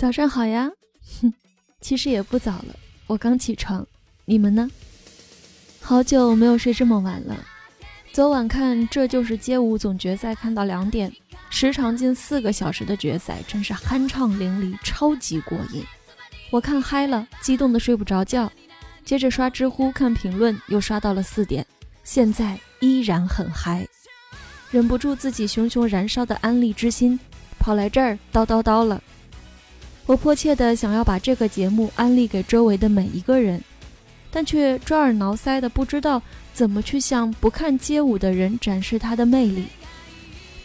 早上好呀，哼，其实也不早了，我刚起床。你们呢？好久没有睡这么晚了。昨晚看《这就是街舞》总决赛，看到两点，时长近四个小时的决赛，真是酣畅淋漓，超级过瘾。我看嗨了，激动的睡不着觉。接着刷知乎看评论，又刷到了四点，现在依然很嗨，忍不住自己熊熊燃烧的安利之心，跑来这儿叨叨叨了。我迫切的想要把这个节目安利给周围的每一个人，但却抓耳挠腮的不知道怎么去向不看街舞的人展示它的魅力。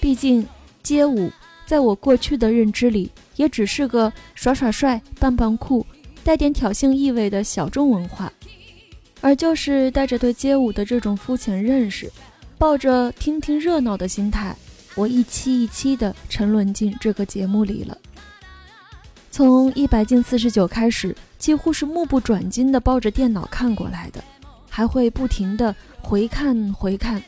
毕竟街舞在我过去的认知里，也只是个耍耍帅、扮扮酷、带点挑衅意味的小众文化。而就是带着对街舞的这种肤浅认识，抱着听听热闹的心态，我一期一期的沉沦进这个节目里了。从一百进四十九开始，几乎是目不转睛地抱着电脑看过来的，还会不停地回看回看，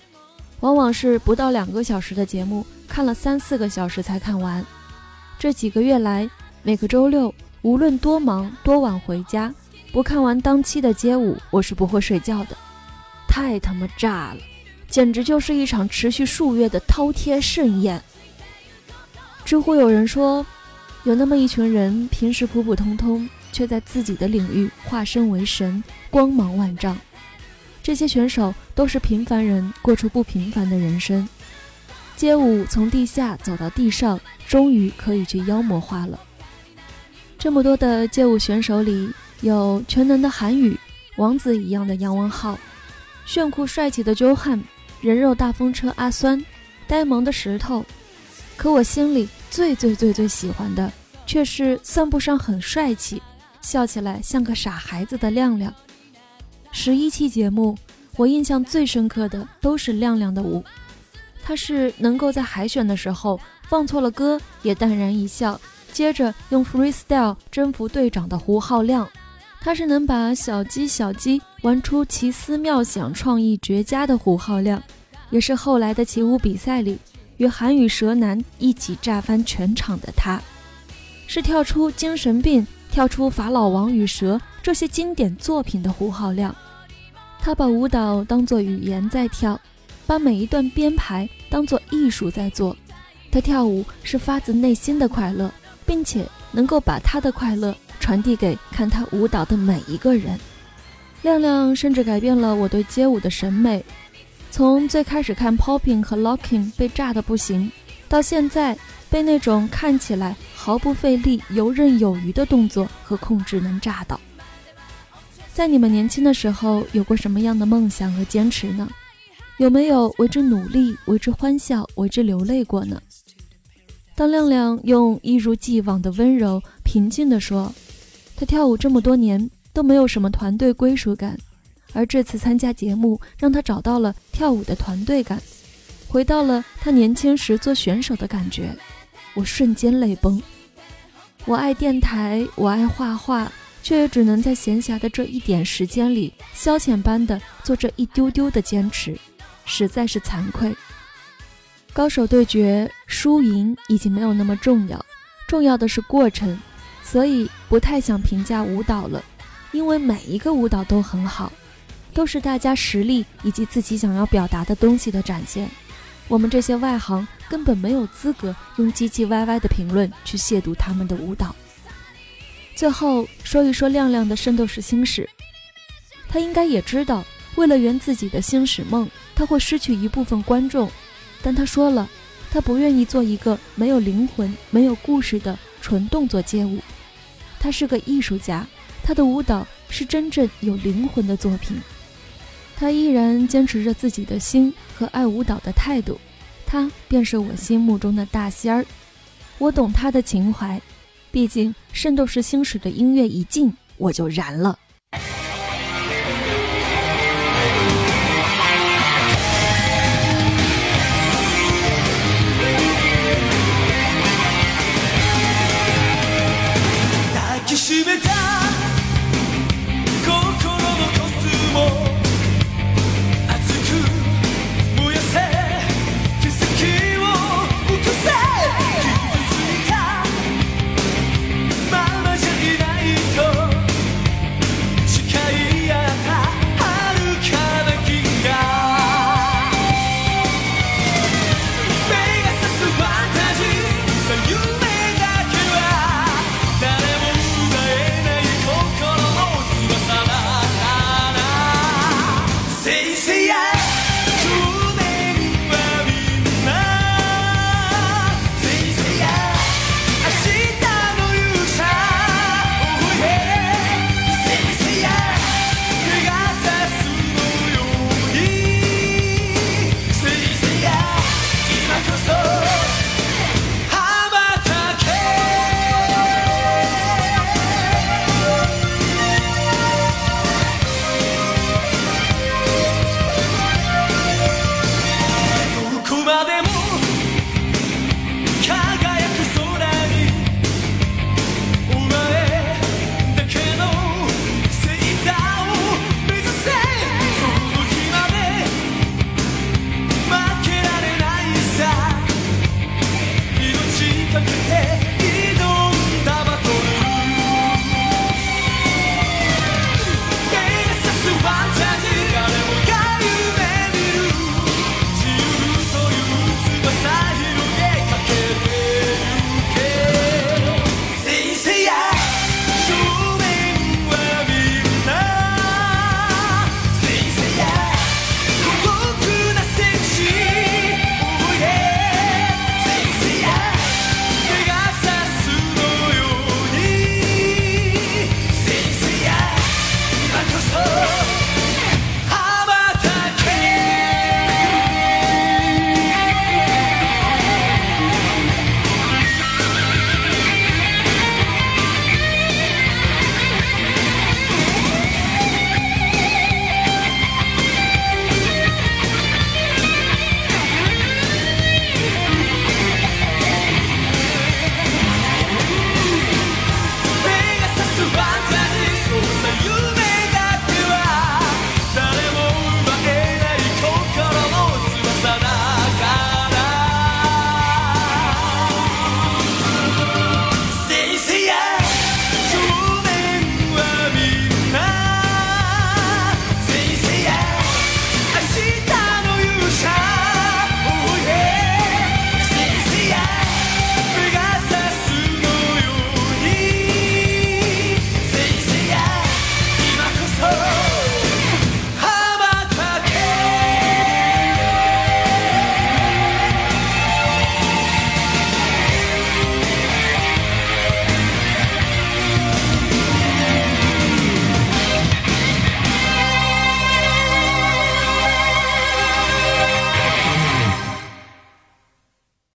往往是不到两个小时的节目，看了三四个小时才看完。这几个月来，每个周六，无论多忙多晚回家，不看完当期的街舞，我是不会睡觉的。太他妈炸了，简直就是一场持续数月的饕餮盛宴。知乎有人说。有那么一群人，平时普普通通，却在自己的领域化身为神，光芒万丈。这些选手都是平凡人，过出不平凡的人生。街舞从地下走到地上，终于可以去妖魔化了。这么多的街舞选手里，有全能的韩语，王子一样的杨文浩，炫酷帅气的周汉，人肉大风车阿酸，呆萌的石头。可我心里。最最最最喜欢的，却是算不上很帅气，笑起来像个傻孩子的亮亮。十一期节目，我印象最深刻的都是亮亮的舞。他是能够在海选的时候放错了歌也淡然一笑，接着用 freestyle 征服队长的胡浩亮。他是能把小鸡小鸡玩出奇思妙想、创意绝佳的胡浩亮，也是后来的起舞比赛里。与韩语蛇男一起炸翻全场的他，是跳出精神病、跳出法老王与蛇这些经典作品的胡浩亮。他把舞蹈当作语言在跳，把每一段编排当作艺术在做。他跳舞是发自内心的快乐，并且能够把他的快乐传递给看他舞蹈的每一个人。亮亮甚至改变了我对街舞的审美。从最开始看 popping 和 locking 被炸的不行，到现在被那种看起来毫不费力、游刃有余的动作和控制能炸倒。在你们年轻的时候，有过什么样的梦想和坚持呢？有没有为之努力、为之欢笑、为之流泪过呢？当亮亮用一如既往的温柔、平静地说：“他跳舞这么多年都没有什么团队归属感。”而这次参加节目，让他找到了跳舞的团队感，回到了他年轻时做选手的感觉。我瞬间泪崩。我爱电台，我爱画画，却也只能在闲暇的这一点时间里，消遣般的做这一丢丢的坚持，实在是惭愧。高手对决，输赢已经没有那么重要，重要的是过程，所以不太想评价舞蹈了，因为每一个舞蹈都很好。都是大家实力以及自己想要表达的东西的展现。我们这些外行根本没有资格用唧唧歪歪的评论去亵渎他们的舞蹈。最后说一说亮亮的《圣斗士星矢》，他应该也知道，为了圆自己的星矢梦，他会失去一部分观众。但他说了，他不愿意做一个没有灵魂、没有故事的纯动作街舞。他是个艺术家，他的舞蹈是真正有灵魂的作品。他依然坚持着自己的心和爱舞蹈的态度，他便是我心目中的大仙儿。我懂他的情怀，毕竟《圣斗士星矢》的音乐一进，我就燃了。